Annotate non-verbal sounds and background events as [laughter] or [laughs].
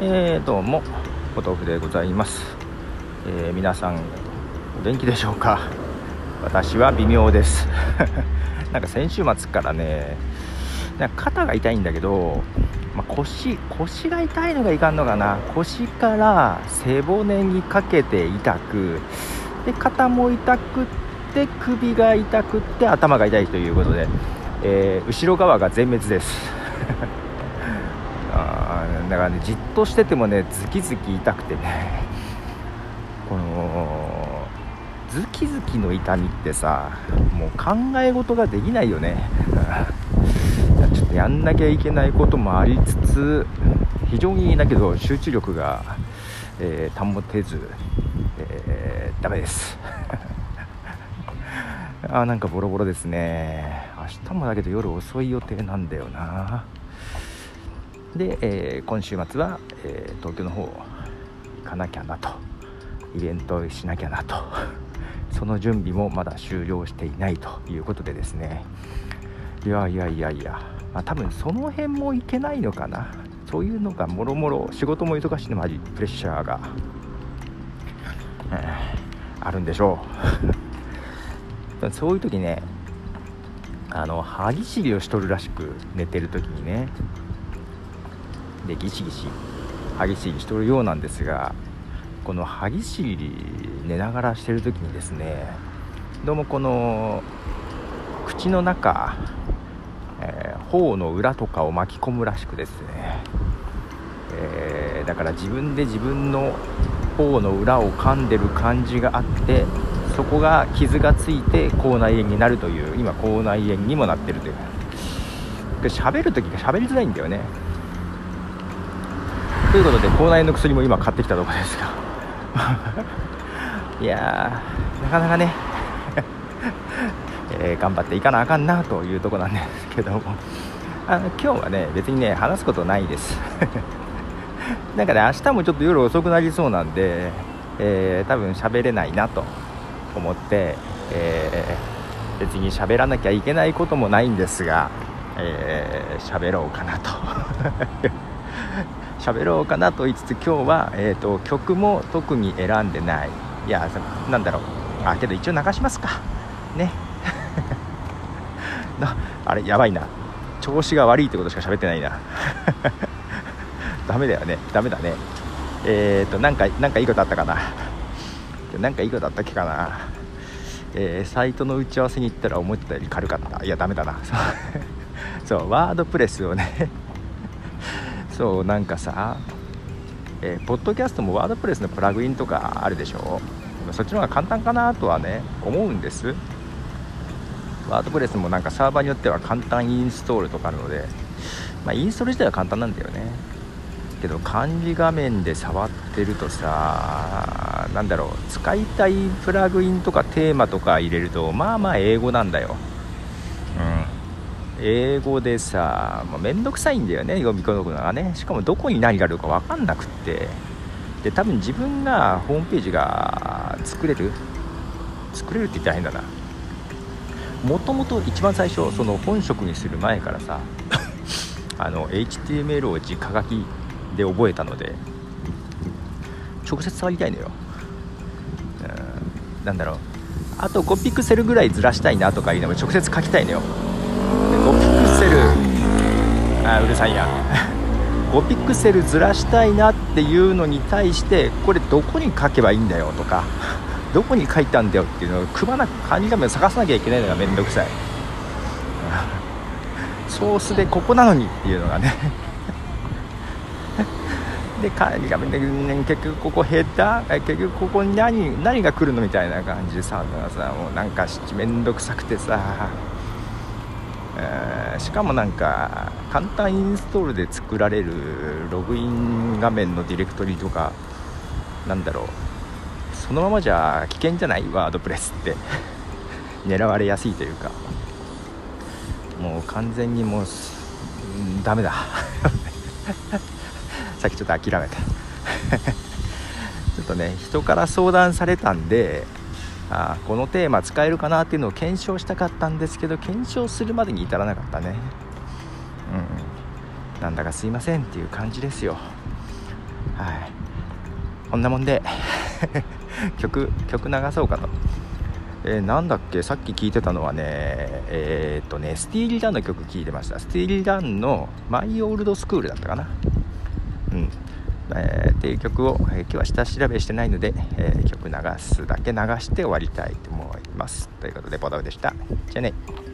えー、どうもお豆腐でございます、えー、皆さんお元気でしょうか？私は微妙です。[laughs] なんか先週末からねなんか肩が痛いんだけど、まあ、腰腰が痛いのがいかんのかな。腰から背骨にかけて痛くで肩も痛くって首が痛くって頭が痛いということで、えー、後ろ側が全滅です。だからねじっとしててもねズキズキ痛くてね。このズキズキの痛みってさもう考え事ができないよね。[laughs] ちょっとやんなきゃいけないこともありつつ非常にだけど集中力が、えー、保てず、えー、ダメです。[laughs] あなんかボロボロですね。明日もだけど夜遅い予定なんだよな。で、えー、今週末は、えー、東京の方行かなきゃなと。イベントしなきゃなと。[laughs] その準備もまだ終了していないということでですね。いやいやいやいや、まあ、多分その辺もいけないのかな。そういうのがもろもろ仕事も忙しいのもありプレッシャーが、あるんでしょう。[laughs] そういう時ねあの歯ぎしりをしとるらしく寝てる時にねでギシギシ歯ぎしりしとるようなんですがこの歯ぎしり寝ながらしてる時にですねどうもこの口の中、えー、頬の裏とかを巻き込むらしくですね、えー、だから自分で自分の頬の裏を噛んでる感じがあってそこが傷がついて口内炎になるという今口内炎にもなってるという。喋る時が喋りづらいんだよね。ということで口内炎の薬も今買ってきたところですが。[laughs] いやーなかなかね。[laughs] えー、頑張っていかなあかんなというとこなんですけども。あの今日はね別にね話すことないです。[laughs] なんかね明日もちょっと夜遅くなりそうなんで、えー、多分喋れないなと思って、えー、別に喋らなきゃいけないこともないんですが喋、えー、ろうかなと。喋ろうかなと言いつつ今日は、えーと、曲も特に選んでない。いやなんだろう。あけど一応流しますか。ね。[laughs] なあれやばいな。調子が悪いってことしか喋ってないな。[laughs] ダメだよね。ダメだね。えっ、ー、となんかなんかいいことあったかな。なんかいいことあったっけかな。えー、サイトの打ち合わせに行ったら思ってたより軽かった。いやダメだな。そうワードプレスをね。そうなんかさ、えー、ポッドキャストもワードプレスのプラグインとかあるでしょ？そっちの方が簡単かなとはね思うんです。ワードプレスもなんかサーバーによっては簡単インストールとかあるので、まあ、インストール自体は簡単なんだよね。けど漢字画面で触ってるとさなんだろう使いたいプラグインとかテーマとか入れるとまあまあ英語なんだよ。英語でさめんどくさいんだよね読み込むのがね。しかもどこに何があるか分かんなくって。で多分自分がホームページが作れる？作れるって言ったら変だな。もともと一番最初その本職にする前からさ [laughs] あの HTML を直書きで覚えたので直接触りたいのよ、うん、なんだろう。あと5ピクセルぐらいずらしたいなとかいうのも直接書きたいのよ。5ピクセルあうるさいや。[laughs] 5ピクセルずらしたいなっていうのに対してこれどこに書けばいいんだよとか [laughs] どこに書いたんだよっていうのをくまなく漢字画面を探さなきゃいけないのがめんどくさい。[laughs] ソースでここなのにっていうのがね。で漢字画面で、結局ここヘッダー結局ここに何何が来るのみたいな感じでささもうなんかめんどくさくてさ。え、しかもなんか簡単インストールで作られるログイン画面のディレクトリとかなんだろうそのままじゃ危険じゃない？ワードプレスって。[laughs] 狙われやすいというか。もう完全にもうダメだ。[laughs] さっきちょっと諦めた。[laughs] ちょっとね人から相談されたんであこのテーマ使えるかなっていうのを検証したかったんですけど検証するまでに至らなかったね。うんなんだかすいませんっていう感じですよ。はい。こんなもんで [laughs] 曲曲流そうかと、えー、なんだっけ？さっき聞いてたのはねえー、っとねスティーリー・ダンの曲聴いてました。スティーリー・ダンの「マイ・オールド・スクール」だったかな。えー、っていう曲を、えー、今日は下調べしてないので、えー、曲流すだけ流して終わりたいと思います。ということでボドウでした。じゃあね。